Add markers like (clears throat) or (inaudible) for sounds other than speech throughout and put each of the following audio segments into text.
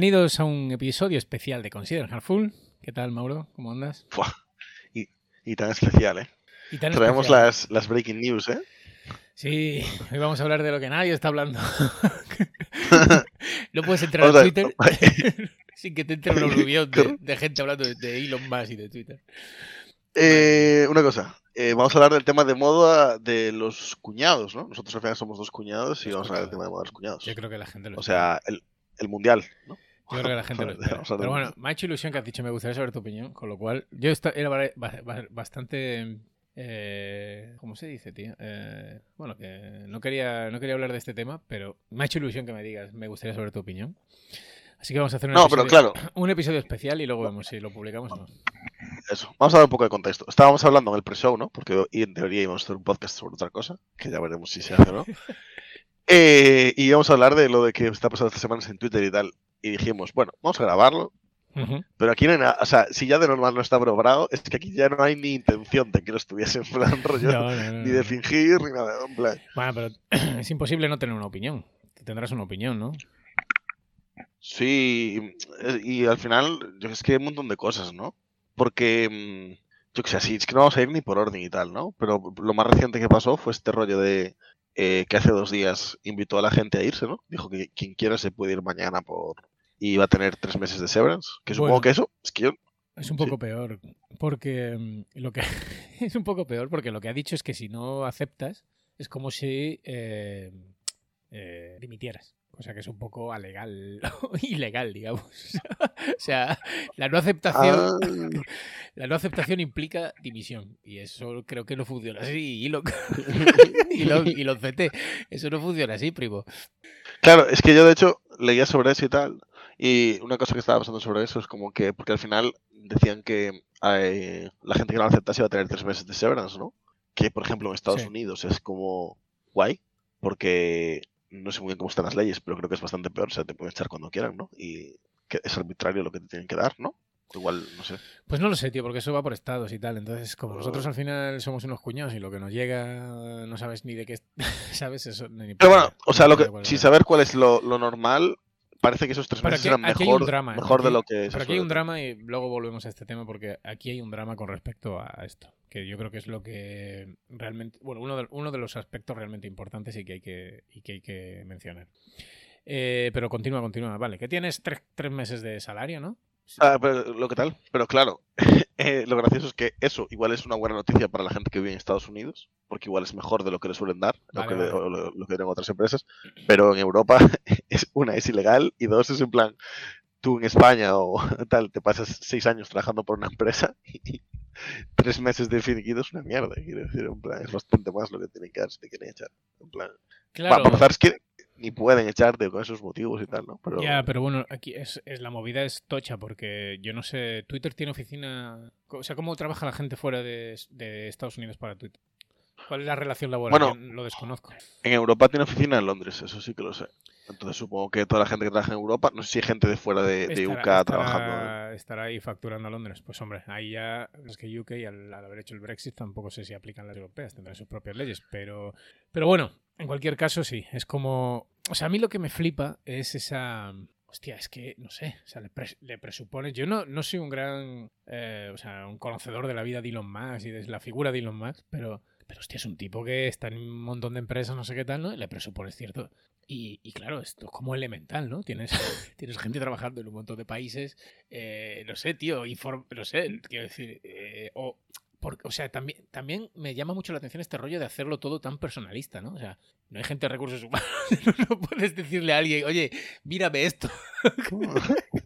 bienvenidos a un episodio especial de Consider Hardful. ¿Qué tal, Mauro? ¿Cómo andas? Buah, Y, y tan especial, ¿eh? Y tan Traemos especial. las, las breaking news, ¿eh? Sí, hoy vamos a hablar de lo que nadie está hablando. (laughs) no puedes entrar a Twitter (laughs) sin que te entre un aluvión de, (laughs) de gente hablando de, de Elon Musk y de Twitter. Eh, una cosa. eh, vamos a hablar del tema de moda de los cuñados, ¿no? Nosotros al final somos dos cuñados y vamos a hablar del tema de moda de los cuñados. Yo creo que la gente lo O sea, el, el mundial, ¿no? Yo creo que la gente lo (laughs) espera. Vamos Pero bueno, me ha hecho ilusión que has dicho, me gustaría saber tu opinión, con lo cual yo era ba- ba- bastante... eh, ¿Cómo se dice, tío? Eh, bueno, que no quería, no quería hablar de este tema, pero me ha hecho ilusión que me digas, me gustaría saber tu opinión. Así que vamos a hacer un, No, pero episodio, claro, un episodio especial y luego vemos si lo publicamos o no. eso. Vamos a dar un poco de contexto. Estábamos hablando en el pre-show, ¿no? Porque en teoría íbamos a hacer un podcast sobre otra cosa, que ya veremos si se hace o no. (laughs) Eh, y íbamos a hablar de lo de que está pasando estas semanas en Twitter y tal. Y dijimos, bueno, vamos a grabarlo. Pero aquí no hay nada, o sea, si ya de normal no está bravo, es que aquí ya no hay ni intención de que lo estuviese (laughs) en plan (laughs) rollo, No, no, no, ni de fingir, ni nada, en plan. Bueno, pero (clears throat) es imposible no tener una opinión. Tendrás una opinión, ¿no? Sí, y, y al final, yo es que hay un montón de cosas, ¿no? Porque, mm, yo que sé, así, es que no vamos a ir ni por orden y tal, ¿no? Pero lo más reciente que pasó fue este rollo de eh, que hace dos días invitó a la gente a irse, ¿no? Dijo que quien quiera se puede ir mañana por... y va a tener tres meses de severance, que supongo Bueno. que eso, es que yo... Es un Sí. poco peor, porque mm, lo que (laughs) es un poco peor porque lo que ha dicho es que si no aceptas es como si eh, eh, dimitieras, cosa que es un poco alegal, (laughs) ilegal, digamos. (laughs) o sea, la no aceptación, Ah, (laughs) la no aceptación implica dimisión y eso creo que no funciona así. Y lo, y lo, y lo CT, eso no funciona así, primo. Claro, es que yo de hecho leía sobre eso y tal, y una cosa que estaba pasando sobre eso es como que, porque al final decían que eh, la gente que no lo aceptase iba a tener tres meses de severance, ¿no? Que por ejemplo en Estados Sí. Unidos es como guay, porque no sé muy bien cómo están las leyes, pero creo que es bastante peor, o sea, te pueden echar cuando quieran, ¿no? Y que es arbitrario lo que te tienen que dar, ¿no? Igual, no sé. Pues no lo sé, tío, porque eso va por estados y tal. Entonces, como nosotros al final somos unos cuñados y lo que nos llega no sabes ni de qué, (laughs) sabes eso. Ni Pero bueno, o sea, lo que, sin saber cuál es lo, lo normal, parece que esos tres meses aquí- eran aquí mejor, drama, mejor de lo que se Pero aquí hay un drama y luego volvemos a este tema porque aquí hay un drama con respecto a esto, que yo creo que es lo que realmente, bueno, uno de, uno de los aspectos realmente importantes y que hay que, y que, hay que mencionar. Eh, pero continúa, continúa. Vale, que tienes tres, tres meses de salario, ¿no? Ah, pero lo que tal. Pero claro, (laughs) eh, lo gracioso es que eso igual es una buena noticia para la gente que vive en Estados Unidos, porque igual es mejor de lo que le suelen dar, lo, que, vale. o lo, lo que den otras empresas. Pero en Europa, (laughs) es, una, es ilegal y dos, es en plan, tú en España o (laughs) tal, te pasas seis años trabajando por una empresa y tres meses de finiquito es una mierda. Quiero decir, en plan, es bastante más lo que tienen que dar si te quieren echar. En plan, Claro. para empezar, es que ni pueden echarte con esos motivos y tal, ¿no? Pero, Ya, pero bueno, aquí es, es- la movida es tocha porque yo no sé, Twitter tiene oficina, o sea, ¿cómo trabaja la gente fuera de, de Estados Unidos para Twitter? ¿Cuál es la relación laboral? Bueno. Yo lo desconozco. En Europa tiene oficina en Londres, eso sí que lo sé. Entonces supongo que toda la gente que trabaja en Europa, no sé si hay gente de fuera de, de UK Estará- trabajando. estará- estará ahí facturando a Londres. Pues hombre, ahí ya es que UK al, al haber hecho el Brexit tampoco sé si aplican las europeas, tendrán sus propias leyes, pero pero bueno, en cualquier caso sí, es como, o sea, a mí lo que me flipa es esa Hostia, es que, no sé, o sea, le, pres- le presupones. Yo no, no soy un gran, eh, o sea, un conocedor de la vida de Elon Musk y de la figura de Elon Musk, pero, pero hostia, es un tipo que está en un montón de empresas, no sé qué tal, ¿no? Y le presupones cierto. Y, claro, esto es como elemental, ¿no? Tienes, (laughs) tienes gente trabajando en un montón de países, eh, no sé, tío, inform- no sé, quiero decir, eh, o, o sea, también, también me llama mucho la atención este rollo de hacerlo todo tan personalista, ¿no? O sea, no hay gente de recursos humanos, (laughs) no puedes decirle a alguien, oye, mírame esto. (laughs)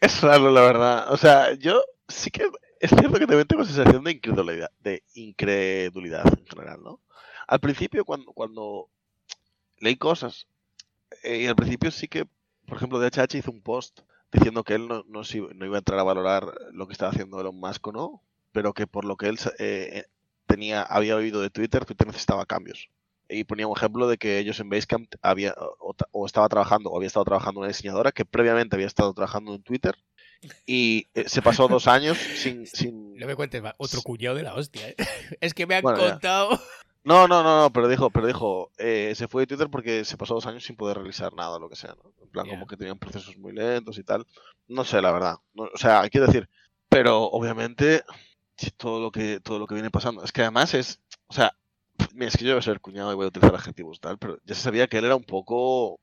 Es raro, la verdad. O sea, yo sí que es cierto que también tengo sensación de incredulidad, de incredulidad en general, ¿no? Al principio, cuando, cuando leí cosas, eh, y al principio sí que, por ejemplo, DHH hizo un post diciendo que él no, no, no iba a entrar a valorar lo que estaba haciendo Elon Musk o no, pero que por lo que él eh, eh, tenía, había oído de Twitter, Twitter necesitaba cambios. Y ponía un ejemplo de que ellos en Basecamp había, o, o estaba trabajando, o había estado trabajando una diseñadora que previamente había estado trabajando en Twitter y eh, se pasó dos años sin, (laughs) sin... No me cuentes más, otro cuñado de la hostia, ¿eh? (laughs) Es que me han Bueno, contado. No, no, no, no, pero dijo, pero dijo, eh, se fue de Twitter porque se pasó dos años sin poder realizar nada, lo que sea, ¿no? En plan, como que tenían procesos muy lentos y tal. No sé, la verdad. No- o sea, quiero decir, pero obviamente todo lo que todo lo que viene pasando. Es que además es, o sea, mira, es que yo voy a ser cuñado y voy a utilizar adjetivos tal, pero ya se sabía que él era un poco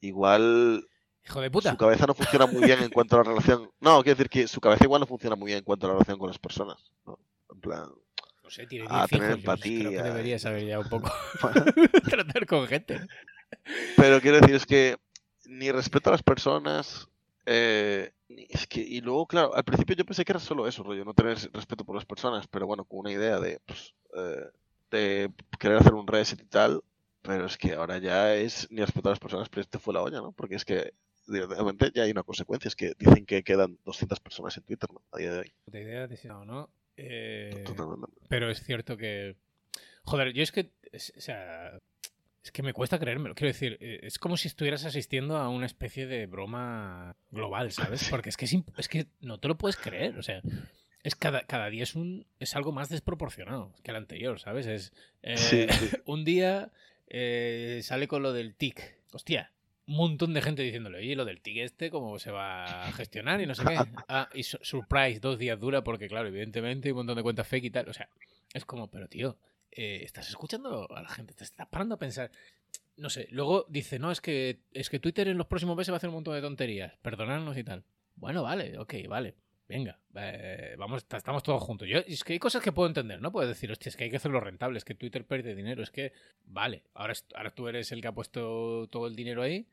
igual Hijo de puta. su cabeza no funciona muy bien en cuanto a la relación. No, quiero decir que su cabeza igual no funciona muy bien en cuanto a la relación con las personas. ¿no? En plan, No sé, tiene a 10 tener hijos. yo Creo que empatía. debería saber ya un poco (laughs) (laughs) tratar con gente. Pero quiero decir, es que ni respeto a las personas. eh, ni- es que, y luego, claro, al principio yo pensé que era solo eso, rollo, no tener respeto por las personas, pero bueno, con una idea de, pues, eh, de querer hacer un reset y tal, pero es que ahora ya es ni respeto a las personas, pero este fue la olla, ¿no? Porque es que, realmente, ya hay una consecuencia, es que dicen que quedan 200 personas en Twitter, ¿no? A día de hoy. Puta idea de si no, ¿no? Eh, pero es cierto que. Joder, yo es que. es- o sea. Es que me cuesta creérmelo. Quiero decir, eh, es como si estuvieras asistiendo a una especie de broma global, (laughs) ¿sabes? Porque es que, es, que no te lo puedes creer. O sea, es cada, cada día es un es algo más desproporcionado que el anterior, ¿sabes? Es eh, Sí, sí. (laughs) un día eh, sale con lo del tic. Hostia, un montón de gente diciéndole, oye, lo del tic este, ¿cómo se va a gestionar? Y no sé qué. Ah, y su- surprise, dos días dura porque, claro, evidentemente hay un montón de cuentas fake y tal. O sea, es como, pero tío, eh, estás escuchando a la gente, te estás parando a pensar. No sé, luego dice, no, es que, es que Twitter en los próximos meses va a hacer un montón de tonterías, perdonadnos y tal. Bueno, vale, ok, vale. Venga, eh, vamos, ta- estamos todos juntos. Yo, es que hay cosas que puedo entender, ¿no? Puedes decir, hostia, es que hay que hacerlo rentable, es que Twitter pierde dinero, es que, vale, ahora, ahora tú eres el que ha puesto todo el dinero ahí.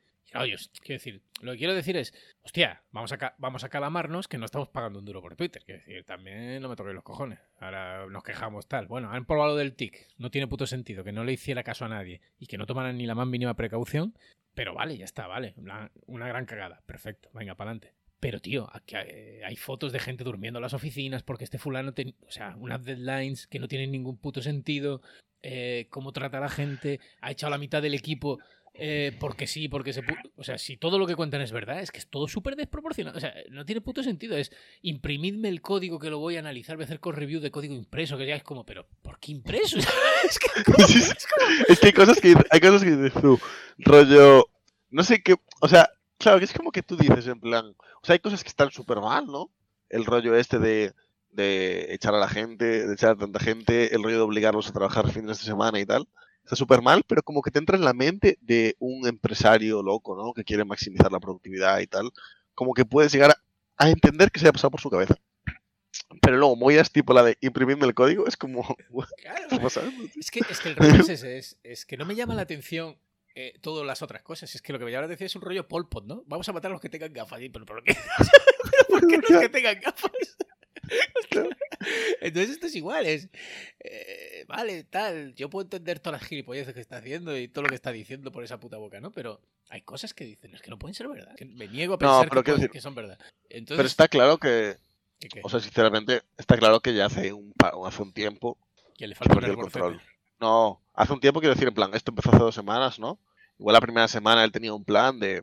Quiero decir, lo que quiero decir es, hostia, vamos a, vamos a calamarnos que no estamos pagando un duro por Twitter. Quiero decir, también no me toquéis los cojones. Ahora nos quejamos tal. Bueno, han probado del TIC. No tiene puto sentido que no le hiciera caso a nadie y que no tomaran ni la más mínima precaución. Pero vale, ya está, vale. Una gran cagada. Perfecto, venga, para adelante. Pero, tío, aquí hay, hay fotos de gente durmiendo en las oficinas porque este fulano, ten- o sea, unas deadlines que no tienen ningún puto sentido, eh, cómo trata a la gente, ha echado la mitad del equipo eh, porque sí, porque se... O sea, si todo lo que cuentan es verdad, es que es todo súper desproporcionado. O sea, no tiene puto sentido. Es imprimidme el código que lo voy a analizar, voy a hacer co-review de código impreso, que ya es como, pero ¿por qué impreso? (laughs) es que, ¿cómo? Sí, sí. Es como- Es que hay cosas que, hay cosas que dices tú, rollo, no sé qué, o sea, claro, que es como que tú dices en plan, o sea, hay cosas que están súper mal, ¿no? El rollo este de, de echar a la gente, de echar a tanta gente, el rollo de obligarlos a trabajar fines de semana y tal, está súper mal, pero como que te entra en la mente de un empresario loco, ¿no? Que quiere maximizar la productividad y tal, como que puedes llegar a, a entender que se ha pasado por su cabeza. Pero luego, movidas tipo la de imprimirme el código, es como, (laughs) Claro. Es que, es que el rollo es ese, es, es que no me llama la atención eh, todas las otras cosas. Es que lo que me llama la atención es un rollo Pol Pot, ¿no? Vamos a matar a los que tengan gafas. ¿y ¿Pero por qué? (laughs) ¿Pero por qué los que tengan gafas? (laughs) Entonces esto es igual, es... eh, vale, tal, yo puedo entender todas las gilipolleces que está haciendo y todo lo que está diciendo por esa puta boca, ¿no? Pero hay cosas que dicen, es que no pueden ser verdad. que me niego a No, pensar pero que, quiero pueden- decir- que son verdad. Entonces, Pero está claro que. O sea, sinceramente, está claro que ya hace un, hace un tiempo que le falta el control. No, hace un tiempo quiero decir, en plan, esto empezó hace dos semanas, ¿no? Igual la primera semana él tenía un plan de.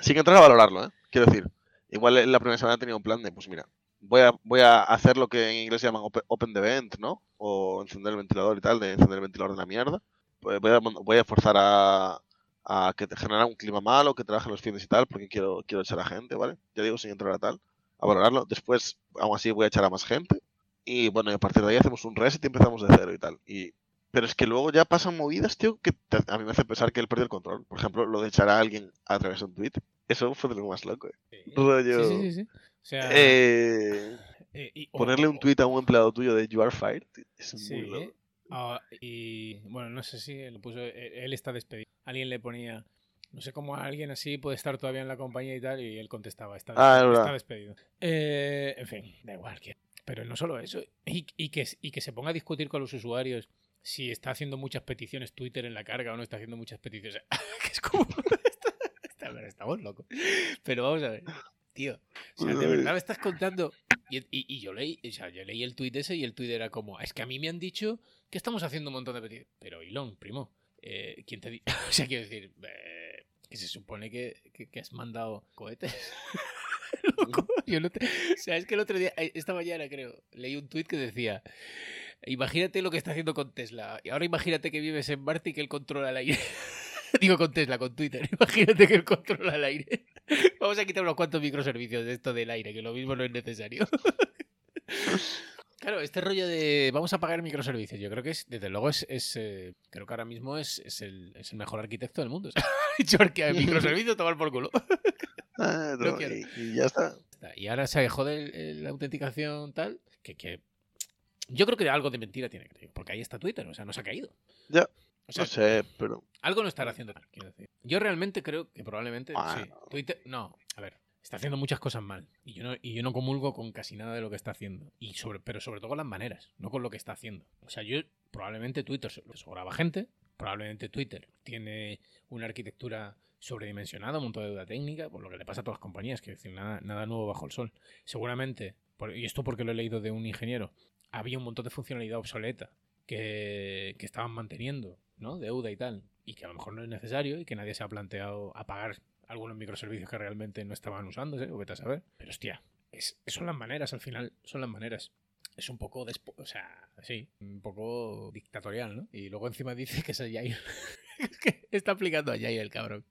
Sin entrar a valorarlo, ¿eh? Quiero decir, igual la primera semana tenía un plan de, pues mira, voy a, voy a hacer lo que en inglés llaman open, open the vent, ¿no? O encender el ventilador y tal, de encender el ventilador de la mierda. Pues voy a, voy a forzar a, a que te genera un clima malo, que trabajen los fines y tal, porque quiero, quiero echar a gente, ¿vale? Ya digo, sin entrar a tal, a valorarlo. Después, aún así, voy a echar a más gente. Y bueno, y a partir de ahí hacemos un reset y empezamos de cero y tal. Y, pero es que luego ya pasan movidas, tío, que te- a mí me hace pensar que él perdió el control. Por ejemplo, lo de echar a alguien a través de un tweet. Eso fue de lo más loco. eh. Sí. Rollo. Sí, sí, sea, Eh, eh, y- ponerle un tweet a un empleado tuyo de You are fired. Es Sí. muy loco. Y bueno, no sé si lo puso. Él, él está despedido. Alguien le ponía. No sé cómo alguien así puede estar todavía en la compañía y tal. Y él contestaba: Está, Ah, está despedido. Eh, en fin, da igual. que- Pero no solo eso. Y, y que, y que se ponga a discutir con los usuarios si está haciendo muchas peticiones Twitter en la carga o no está haciendo muchas peticiones. (laughs) que es como. (laughs) estamos locos. Pero vamos a ver. Tío, o sea, de verdad me estás contando. Y, y- y yo leí, o sea, yo leí el tuit ese y el tuit era como, es que a mí me han dicho que estamos haciendo un montón de peticiones. Pero, Ilon, primo, eh, ¿quién te dice? (laughs) o sea, quiero decir, eh, que se supone que, que- que has mandado cohetes. (laughs) Loco, yo no te- O sea, es que el otro día, eh, esta mañana creo, leí un tuit que decía, Imagínate lo que está haciendo con Tesla. Y ahora imagínate que vives en Marte y que él controla el aire. (laughs) Digo con Tesla, con Twitter. Imagínate que él controla el aire. (laughs) Vamos a quitar unos cuantos microservicios de esto del aire, que lo mismo no es necesario. (laughs) Claro, este rollo de vamos a pagar microservicios, yo creo que es, desde luego, es, es eh, creo que ahora mismo es, es, el, es el mejor arquitecto del mundo. (laughs) Dicho porque microservicios tomar por culo. Ah, No y, y ya está. Y ahora se jode la autenticación tal, que, que yo creo que algo de mentira tiene que tener, porque ahí está Twitter, o sea, no se ha caído. Ya. O sea, No sé, pero. algo no estará haciendo mal, quiero decir. Yo realmente creo que probablemente sí. Bueno. Twitter, no, a ver, está haciendo muchas cosas mal y yo no y yo no comulgo con casi nada de lo que está haciendo y sobre pero sobre todo con las maneras, no con lo que está haciendo. O sea, yo probablemente Twitter so- sobraba gente, probablemente Twitter tiene una arquitectura sobredimensionada, un montón de deuda técnica, por lo que le pasa a todas las compañías, que decir, nada, nada nuevo bajo el sol. Seguramente, por- y esto porque lo he leído de un ingeniero, había un montón de funcionalidad obsoleta que, que estaban manteniendo, ¿no? Deuda y tal, y que a lo mejor no es necesario y que nadie se ha planteado apagar algunos microservicios que realmente no estaban usándose, o vete a saber. Pero hostia, es, son las maneras al final, son las maneras. Es un poco, despo- o sea, sí, un poco dictatorial, ¿no? Y luego encima dice que es (laughs) es que está aplicando a Jair el cabrón.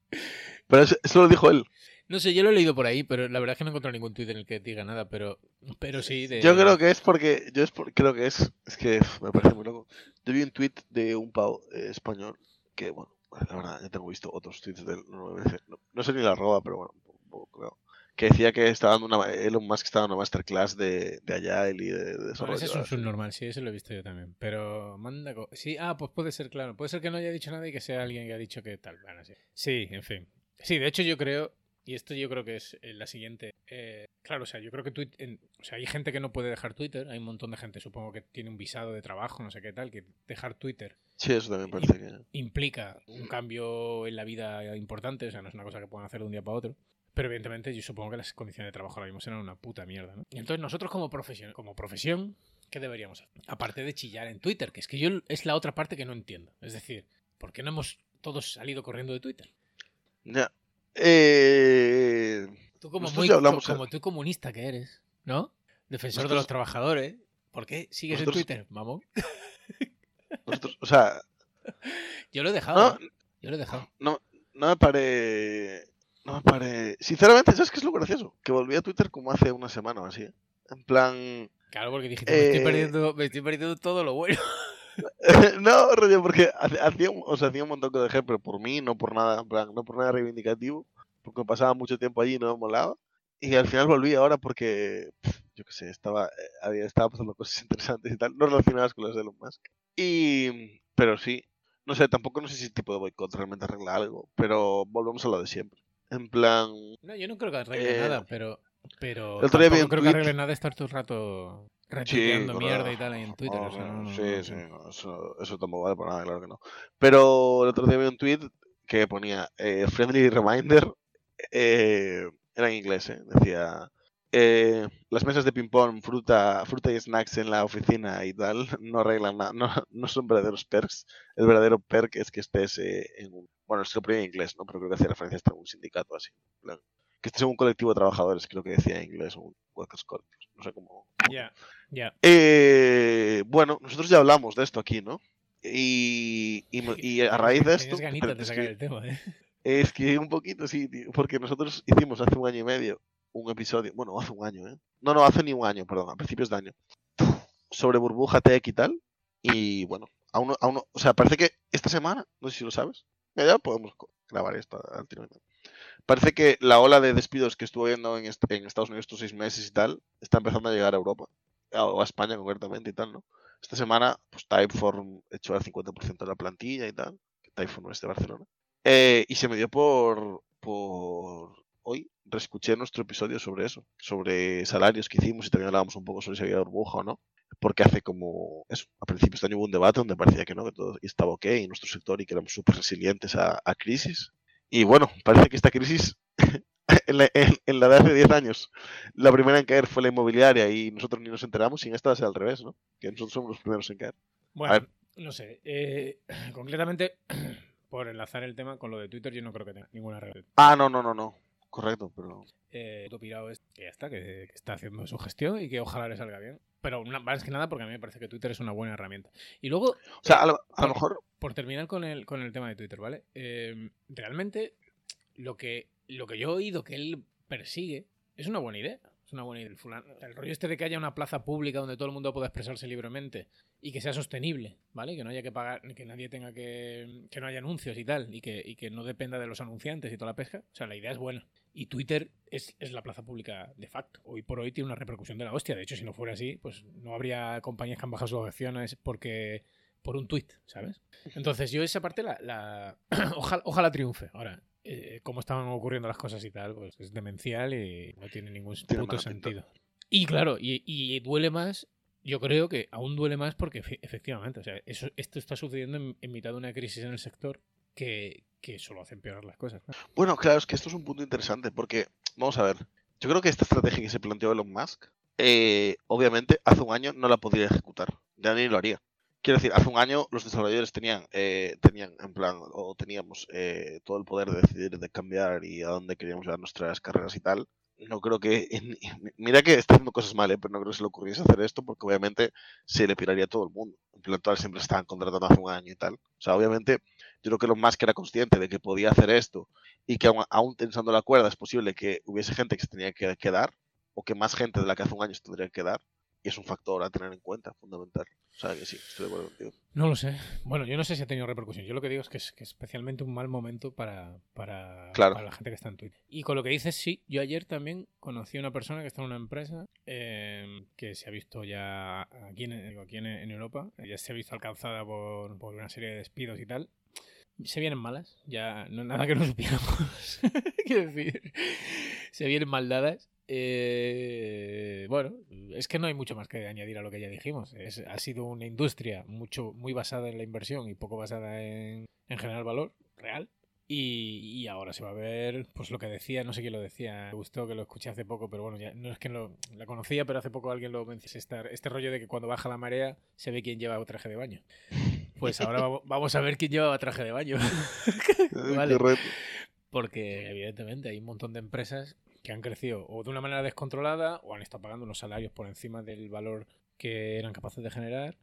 Pero eso, eso lo dijo él. No sé, yo lo he leído por ahí, pero la verdad es que no he encontrado ningún tuit en el que diga nada, pero, pero sí de... Yo creo que es porque. Yo es por- creo que es. Es que me parece muy loco. Yo vi un tweet de un pavo eh, español que, bueno, la verdad, ya tengo visto otros tweets de él. No, me parece- no- sé ni la arroba, pero bueno, un poco creo. Que decía que estaba dando una. Elon Musk estaba dando una masterclass de, de Agile y de, de Bueno, ese es un subnormal, sí, eso lo he visto yo también. Pero manda. Sí, ah, pues puede ser, claro. Puede ser que no haya dicho nada y que sea alguien que ha dicho que tal. Bueno, sí. sí, en fin. Sí, de hecho, yo creo. Y esto yo creo que es eh, la siguiente. eh, claro, o sea, yo creo que Twitter. en- o sea, hay gente que no puede dejar Twitter. Hay un montón de gente, supongo que tiene un visado de trabajo, no sé qué tal, que dejar Twitter Sí, eso también parece que. implica un cambio en la vida importante, o sea, no es una cosa que puedan hacer de un día para otro. Pero evidentemente yo supongo que las condiciones de trabajo ahora mismo serán una puta mierda, ¿no? Y entonces nosotros como profesión, como profesión, ¿qué deberíamos hacer? Aparte de chillar en Twitter, que es que yo es la otra parte que no entiendo. Es decir, ¿por qué no hemos todos salido corriendo de Twitter? Ya. Eh, Tú como muy hablamos, como tú comunista que eres, ¿no? Defensor de los trabajadores. ¿Por qué sigues en Twitter, mamón? (laughs) nosotros, o sea, Yo lo he dejado. no, ¿eh? Yo lo he dejado. no, no me pare. No me pare. Sinceramente, ¿sabes qué es lo gracioso? Que volví a Twitter como hace una semana o así. ¿eh? En plan. Claro, porque dijiste, me, estoy Eh, perdiendo, me estoy perdiendo todo lo bueno. (laughs) (laughs) no, rollo, porque hacía, un- o sea, hacía un montón que dejé, pero por mí, no por nada, en plan, no por nada reivindicativo, porque pasaba mucho tiempo allí y no me molaba. Y al final volví ahora porque, yo qué sé, estaba, eh, había, estaba pasando (laughs) cosas interesantes y tal, no relacionadas con las de Elon Musk. Y, pero sí, no sé, tampoco no sé si el tipo de boicot realmente arregla algo, pero volvemos a lo de siempre. En plan, No, yo no creo que arregle Eh, nada, pero. Pero el otro día vi tampoco un creo que arregle nada estar todo el rato retuiteando correcto. mierda y tal ahí en Twitter. o sea, no, sí, no, sí, eso, eso tampoco vale para nada, claro que no. Pero el otro día vi un tweet que ponía eh, friendly reminder, eh, era en inglés, eh, decía eh, las mesas de ping pong, fruta, fruta y snacks en la oficina y tal no arreglan nada, no, no son verdaderos perks. El verdadero perk es que estés eh, en un, bueno, se lo ponía en inglés, ¿no? Pero creo que hacía referencia a un sindicato así, que estés en un colectivo de trabajadores, creo que decía en inglés, un workers collective, no sé cómo, Ya, ya. eh, bueno, nosotros ya hablamos de esto aquí, ¿no? Y, y, me- y a raíz de (laughs) esto, ganitas de es, sacar que, el tema, ¿eh? es que un poquito sí, tío, porque nosotros hicimos hace un año y medio un episodio, bueno, hace un año, ¿eh? No, no, hace ni un año, perdón, a principios de año, sobre burbuja tech y tal. Y bueno, aún, aún o sea, parece que esta semana, no sé si lo sabes, ya, podemos grabar esto al tiro. Parece que la ola de despidos que estuvo viendo en, est- en Estados Unidos estos seis meses y tal, está empezando a llegar a Europa, o a España concretamente y tal, ¿no? Esta semana, pues Typeform echó al 50% de la plantilla y tal, que Typeform es de Barcelona. Eh, y se me dio por, por hoy, reescuché nuestro episodio sobre eso, sobre salarios que hicimos y también hablábamos un poco sobre si había burbuja o no. Porque hace como eso, a principios de año hubo un debate donde parecía que no, que todo estaba ok en nuestro sector y que éramos súper resilientes a, a crisis. Y bueno, parece que esta crisis, (laughs) en la, en- en la de hace 10 años, la primera en caer fue la inmobiliaria y nosotros ni nos enteramos y en esta va a ser al revés, ¿no? Que nosotros somos los primeros en caer. Bueno, no sé. eh, (clears throat) concretamente, (clears throat) por enlazar el tema con lo de Twitter, yo no creo que tenga ninguna regla. Ah, no, no, no, no. Correcto, pero... Eh, pirado es que ya está, que, que está haciendo su gestión y que ojalá le salga bien. pero más que nada porque a mí me parece que Twitter es una buena herramienta. Y luego... O sea, a lo, mejor... Por terminar con el, con el tema de Twitter, ¿vale? Em, realmente lo que, lo que yo he oído que él persigue es una buena idea. Es una buena idea. El, el rollo este de que haya una plaza pública donde todo el mundo pueda expresarse libremente y que sea sostenible, ¿vale? Que no haya que pagar, que nadie tenga que. que no haya anuncios y tal, y que, y que no dependa de los anunciantes y toda la pesca. O sea, la idea es buena. Y Twitter es, es, la plaza pública de facto. Hoy por hoy tiene una repercusión de la hostia. De hecho, si no fuera así, pues no habría compañías que han bajado sus acciones porque por un tweet, ¿sabes? Entonces yo esa parte la... la (clears throat) ojalá, ojalá triunfe. Ahora, eh, cómo estaban ocurriendo las cosas y tal, pues es demencial y no tiene ningún puto sentido. Y claro, y, y duele más yo creo que aún duele más porque efectivamente, o sea, eso, esto está sucediendo en, mitad de una crisis en el sector que, que solo hace empeorar las cosas. Bueno, claro, es que esto es un punto interesante porque, vamos a ver, yo creo que esta estrategia que se planteó Elon Musk, eh, obviamente hace un año no la podría ejecutar, ya ni lo haría. Quiero decir, hace un año los desarrolladores tenían, eh, tenían en plan, o teníamos eh, todo el poder de decidir, de cambiar y a dónde queríamos llevar nuestras carreras y tal no creo que. (laughs) Mira que está haciendo cosas mal, ¿eh? pero no creo que se le ocurriese hacer esto porque obviamente se le piraría a todo el mundo. En plan, todas siempre estaban contratando hace un año y tal. O sea, obviamente, yo creo que lo más que era consciente de que podía hacer esto y que aún, tensando la cuerda es posible que hubiese gente que se tenía que quedar o que más gente de la que hace un año se tendría que quedar. Y es un factor a tener en cuenta, fundamental. O sea, que sí, estoy de acuerdo contigo. No lo sé. Bueno, yo no sé si ha tenido repercusión. Yo lo que digo es que es, que especialmente un mal momento para, para, la gente que está en Twitter. Y con lo que dices, sí, yo ayer también conocí a una persona que está en una empresa em, que se ha visto ya aquí en, aquí en, Europa, ya se ha visto alcanzada por, por una serie de despidos y tal se vienen malas, ya no nada que no supiéramos. (laughs) Quiero decir, se vienen mal dadas. Eh, bueno, es que no hay mucho más que añadir a lo que ya dijimos. Es, ha sido una industria mucho, muy basada en la inversión y poco basada en, en generar valor real. Y, ahora se va a ver, pues lo que decía, no sé quién lo decía, me gustó que lo escuché hace poco, pero bueno, ya no es que lo, la conocía, pero hace poco alguien lo mencionó, este, este rollo de que cuando baja la marea se ve quién lleva traje de baño. Pues ahora vamos (laughs) a ver quién lleva traje de baño. (laughs) vale. Porque evidentemente hay un montón de empresas que han crecido o de una manera descontrolada o han estado pagando unos salarios por encima del valor que eran capaces de generar.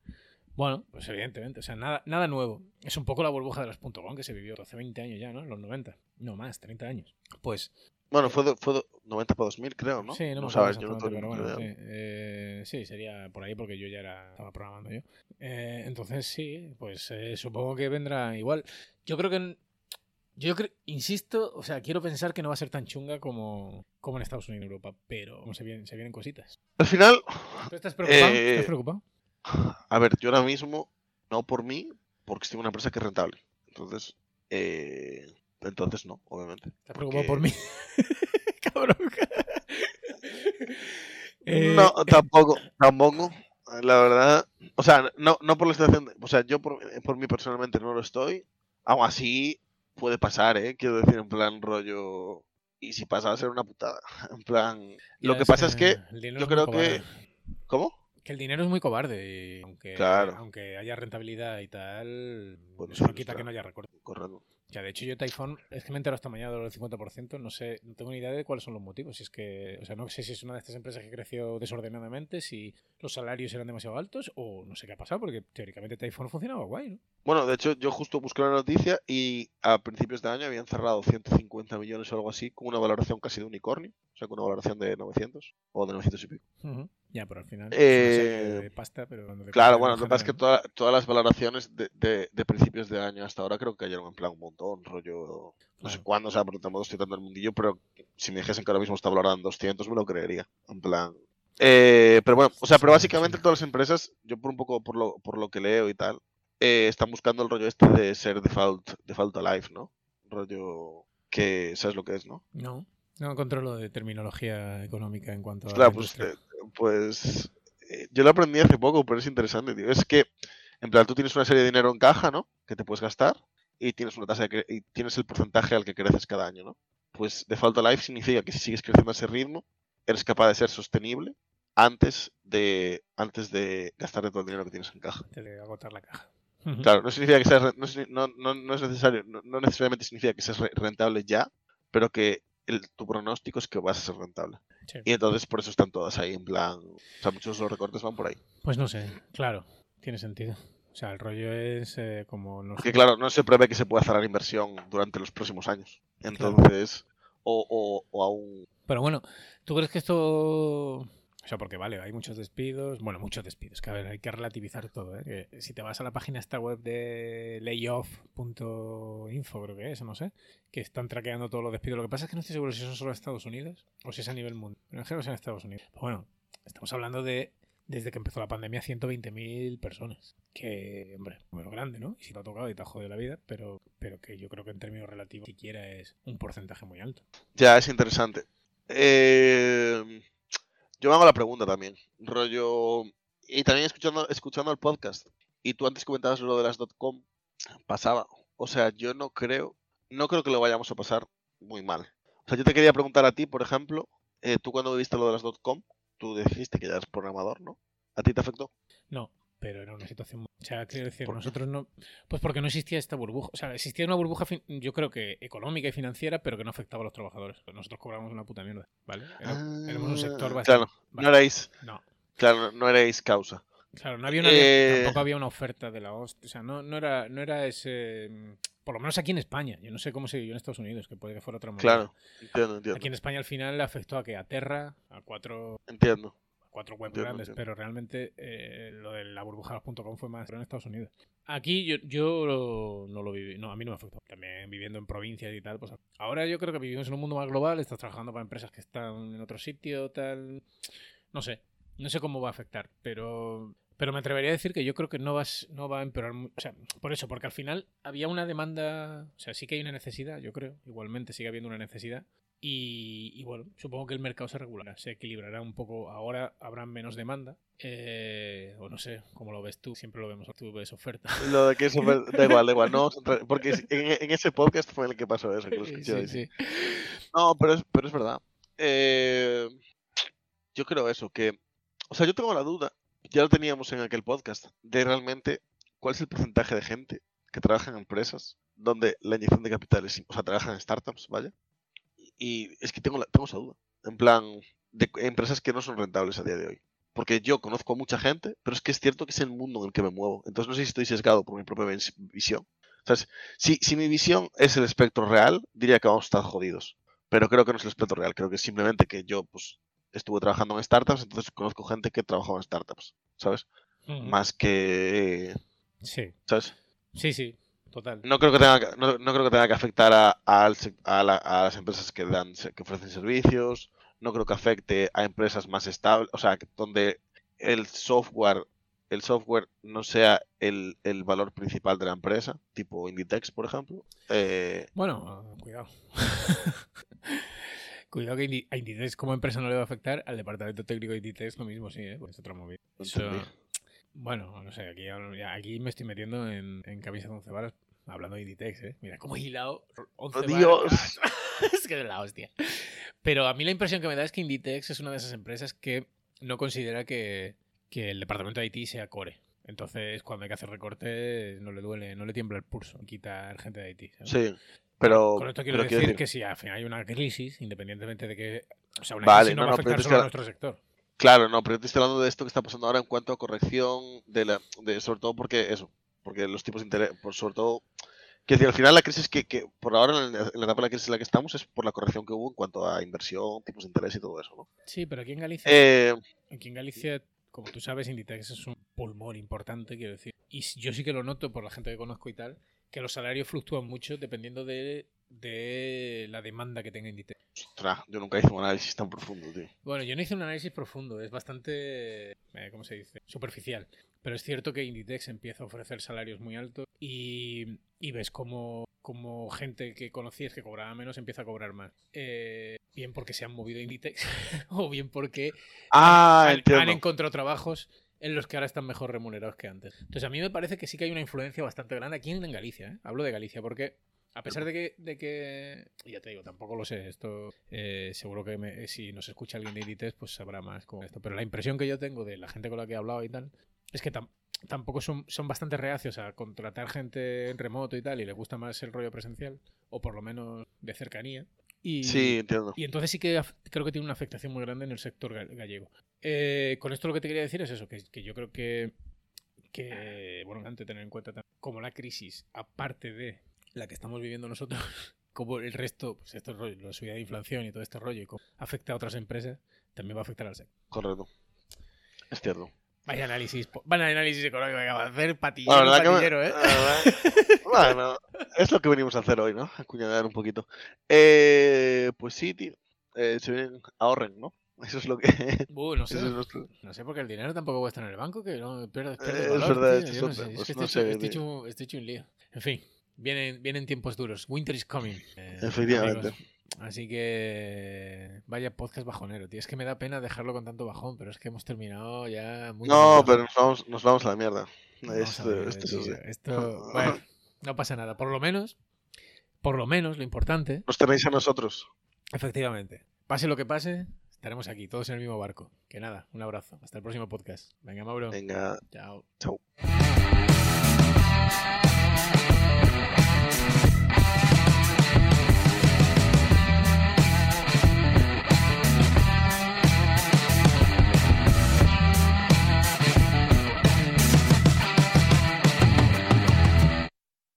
Bueno, pues evidentemente, o sea, nada, nada nuevo. Es un poco la burbuja de las .com que se vivió hace 20 años ya, ¿no? Los 90. No más, 30 años. Pues... Bueno, fue, fue 90 para 2000, creo, ¿no? Sí, no, sabes, yo no pero bueno, sí. Eh, sí, sería por ahí porque yo ya era, estaba programando yo. Eh, entonces, sí, pues eh, supongo que vendrá igual. Yo creo que yo creo, insisto, o sea, quiero pensar que no va a ser tan chunga como, como en Estados Unidos y Europa, pero se vienen, se vienen cositas. Al final. estás preocupado? Eh, ¿Estás preocupado? A ver, yo ahora mismo, no por mí, porque estoy en una empresa que es rentable. Entonces, eh, entonces no, obviamente. ¿Estás preocupado por mí? (laughs) Cabrón. (laughs) Eh, no, tampoco, tampoco. La verdad, o sea, no, no por la situación, o sea, yo por, por mí personalmente no lo estoy. Aún así, puede pasar, ¿eh? Quiero decir, en plan rollo... Y si pasa va a ser una putada. (laughs) En plan... lo que pasa es que yo creo que... ¿Cómo? Que el dinero es muy cobarde. Y aunque, aunque haya rentabilidad y tal, pues eso no quita que no haya recorte. Correcto. Ya, de hecho, yo Typhon, es que me entero esta mañana del 50%, no sé, no tengo ni idea de cuáles son los motivos. Si es que, o sea, no sé si es una de estas empresas que creció desordenadamente, si los salarios eran demasiado altos, o no sé qué ha pasado, porque teóricamente Typhon funcionaba guay, ¿no? Bueno, de hecho, yo justo busqué la noticia y a principios de año habían cerrado 150 millones o algo así, con una valoración casi de unicornio, o sea, con una valoración de 900 o de 900 y pico. Ya, pero al final. Eh, de pasta, pero claro, bueno, lo que pasa es que todas las valoraciones de, de, principios de año hasta ahora creo que cayeron en plan un montón, rollo. No sé cuándo, o sea, por modo estoy tanto el mundillo, pero si me dijesen que ahora mismo está valorado en 200, me lo creería. En plan. Eh, pero bueno, o sea, pero básicamente todas las empresas, yo por un poco por lo, por lo que leo y tal, eh, están buscando el rollo este de ser default, default alive, ¿no? Rollo que sabes lo que es, ¿no? No. No controlo de terminología económica en cuanto a. Claro, pues, eh, pues eh, yo lo aprendí hace poco, pero es interesante, tío. Es que, en plan, tú tienes una serie de dinero en caja, ¿no? Que te puedes gastar y tienes una tasa de y tienes el porcentaje al que creces cada año, ¿no? Pues default life significa que si sigues creciendo a ese ritmo, eres capaz de ser sostenible antes de antes de gastarte todo el dinero que tienes en caja. De agotar la caja. Claro, no significa que seas, no, no, no, es necesario, no, necesariamente significa que seas rentable ya, pero que el, tu pronóstico es que vas a ser rentable. Sí. Y entonces por eso están todas ahí en plan. O sea, muchos de los recortes van por ahí. Pues no sé, claro, tiene sentido. O sea, el rollo es eh, como... No Porque sé, claro, no se prevé que se pueda cerrar inversión durante los próximos años. Claro. Entonces, o, o, o aún. Pero bueno, ¿tú crees que esto... O sea, porque vale, hay muchos despidos, bueno, muchos despidos, que a ver, hay que relativizar todo, ¿eh? Si te vas a la página esta web de layoff.info, creo que es, no sé, que están traqueando todos los despidos. Lo que pasa es que no estoy seguro si son solo Estados Unidos o si es a nivel mundial. Creo que es en Estados Unidos. Bueno, estamos hablando de, desde que empezó la pandemia, 120.000 personas. Que, hombre, número grande, ¿no? Y si te ha tocado y te ha jodido la vida, pero, pero que yo creo que en términos relativos siquiera es un porcentaje muy alto. Ya, es interesante. Eh, yo me hago la pregunta también. Rollo. Y también escuchando, escuchando el podcast. Y tú antes comentabas lo de las .com. Pasaba. O sea, yo no creo. No creo que lo vayamos a pasar muy mal. O sea, yo te quería preguntar a ti, por ejemplo. eh, tú cuando viste lo de las .com, tú dijiste que ya eres programador, ¿no? ¿A ti te afectó? No, pero era una situación. muy- O sea, quiero decir, ¿Por nosotros no. Pues porque no existía esta burbuja. O sea, existía una burbuja, fin- yo creo que económica y financiera, pero que no afectaba a los trabajadores. Nosotros cobramos una puta mierda, ¿vale? Era- éramos un sector Ah, bastante. Claro, no erais, No, claro, no erais causa. claro, no había una, Eh. tampoco había una oferta de la hostia. O sea, no, no, era, no era ese. mm, Por lo menos aquí en España. Yo no sé cómo se vivió en Estados Unidos, que puede que fuera otra movida. Claro, entiendo, entiendo. Aquí en España al final le afectó a que a Terra, a cuatro Entiendo. Cuatro webs Entiendo, grandes, entiendo. pero realmente eh, lo de la burbuja.com fue más en Estados Unidos. Aquí yo, yo lo- no lo viví, no, a mí no me afectó. También viviendo en provincias y tal, pues ahora yo creo que vivimos en un mundo más global, estás trabajando para empresas que están en otro sitio, tal. No sé, no sé cómo va a afectar, pero pero me atrevería a decir que yo creo que no, vas, no va a empeorar. O sea, por eso, porque al final había una demanda. O sea, sí que hay una necesidad, yo creo. Igualmente sigue habiendo una necesidad. Y, y bueno, supongo que el mercado se regulará, se equilibrará un poco. Ahora habrá menos demanda. eh, o no sé, ¿cómo lo ves tú? Siempre lo vemos, tú ves oferta. (laughs) Lo de que eso me- da igual, da igual. No, porque es- en, en ese podcast fue el que pasó eso. Que lo escuché hoy. sí. No, pero es, pero es verdad. Eh, yo creo eso, que... O sea, yo tengo la duda, ya lo teníamos en aquel podcast, de realmente cuál es el porcentaje de gente que trabaja en empresas donde la inyección de capital es... O sea, trabajan en startups, vaya. Y es que tengo, la- tengo esa duda. En plan, de empresas que no son rentables a día de hoy. Porque yo conozco a mucha gente, pero es que es cierto que es el mundo en el que me muevo. Entonces no sé si estoy sesgado por mi propia vis- visión. Sea, si, si mi visión es el espectro real, diría que vamos a estar jodidos. Pero creo que no es el espectro real. Creo que es simplemente que yo pues estuve trabajando en startups, entonces conozco gente que trabajaba en startups, ¿sabes? Más que... Sí, ¿Sabes? sí, sí, total. No creo que tenga que, no, no creo que, tenga que afectar a, al sec- a la- a las empresas que, dan, que ofrecen servicios. No creo que afecte a empresas más estables. O sea, donde el software, el software no sea el, el valor principal de la empresa, tipo Inditex, por ejemplo. Eh, Bueno, cuidado. (laughs) cuidado que a Inditex como empresa no le va a afectar, al departamento técnico de Inditex lo mismo, sí, ¿eh? Pues es otra movida. Eso- bueno, no sé, aquí, aquí me estoy metiendo en, en camisas de 11 varas hablando de Inditex, ¿eh? Mira, cómo he hilado 11 ¡Oh. Dios! (laughs) es que es la hostia. Pero a mí la impresión que me da es que Inditex es una de esas empresas que no considera que, que el departamento de IT sea core. Entonces, cuando hay que hacer recortes, no le duele, no le tiembla el pulso quitar gente de IT. ¿sabes? Sí, pero... Con esto quiero pero decir, que si al final hay una crisis, independientemente de que. O sea, una Vale, crisis no, no, va a afectar solo a nuestro sector. Claro, no, pero yo te estoy hablando de esto que está pasando ahora en cuanto a corrección de la, de, sobre todo porque eso, porque los tipos de interés, por sobre todo, que decir, al final la crisis que, que por ahora en la, en la etapa de la crisis en la que estamos es por la corrección que hubo en cuanto a inversión, tipos de interés y todo eso, ¿no? Sí, pero aquí en Galicia, Eh, aquí en Galicia, como tú sabes, Inditex es un pulmón importante, quiero decir. Y yo sí que lo noto por la gente que conozco y tal, que los salarios fluctúan mucho dependiendo de, de la demanda que tenga Inditex. ostras, yo nunca hice un análisis tan profundo, tío. Bueno, yo no hice un análisis profundo, es bastante, eh, ¿cómo se dice? Superficial. Pero es cierto que Inditex empieza a ofrecer salarios muy altos y, y ves como, como gente que conocías que cobraba menos empieza a cobrar más. Eh, bien porque se han movido a Inditex (laughs) o bien porque Ah, han, encontrado trabajos en los que ahora están mejor remunerados que antes. Entonces a mí me parece que sí que hay una influencia bastante grande aquí en Galicia. ¿eh? Hablo de Galicia porque a pesar de que, de que ya te digo, tampoco lo sé, esto eh, seguro que me- si nos escucha alguien de Inditex pues sabrá más con esto. Pero la impresión que yo tengo de la gente con la que he hablado y tal es que tam- tampoco son, son bastante reacios a contratar gente en remoto y tal y les gusta más el rollo presencial o por lo menos de cercanía. Y, Sí, entiendo. y entonces sí que creo que tiene una afectación muy grande en el sector ga- gallego. Eh, con esto lo que te quería decir es eso, que, que yo creo que, que bueno, antes de tener en cuenta también como la crisis, aparte de la que estamos viviendo nosotros, (laughs) como el resto, pues esto rollo, la subida de inflación y todo este rollo, y cómo afecta a otras empresas, también va a afectar al sector. Correcto. Es cierto. Vaya análisis, vaya análisis económico que acaba de hacer La patillero, me- patillero, ¿eh? verdad- bueno, es lo que venimos a hacer hoy, ¿no? Acuñadar un poquito. Eh, pues sí, tío. Eh, se vienen, ahorren, ¿no? Eso es lo que. (laughs) Uh, no sé. eso es nuestro- No sé, porque el dinero tampoco puede estar en el banco, que no pierdes, Eh, es verdad, esto no es sé, otra, es que no estoy, sé, estoy, hecho, estoy hecho un lío. En fin, vienen, vienen tiempos duros. Winter is coming. eh, Efectivamente. amigos. Así que vaya podcast bajonero, tío. Es que me da pena dejarlo con tanto bajón, pero es que hemos terminado ya muy No, pero nos vamos, nos vamos, a la mierda. Esto, esto, bueno, no pasa nada. Por lo menos, por lo menos, lo importante. Nos tenéis a nosotros. Efectivamente. Pase lo que pase, estaremos aquí, todos en el mismo barco. Que nada, un abrazo. Hasta el próximo podcast. Venga, Mauro. Venga. Chao. Chao.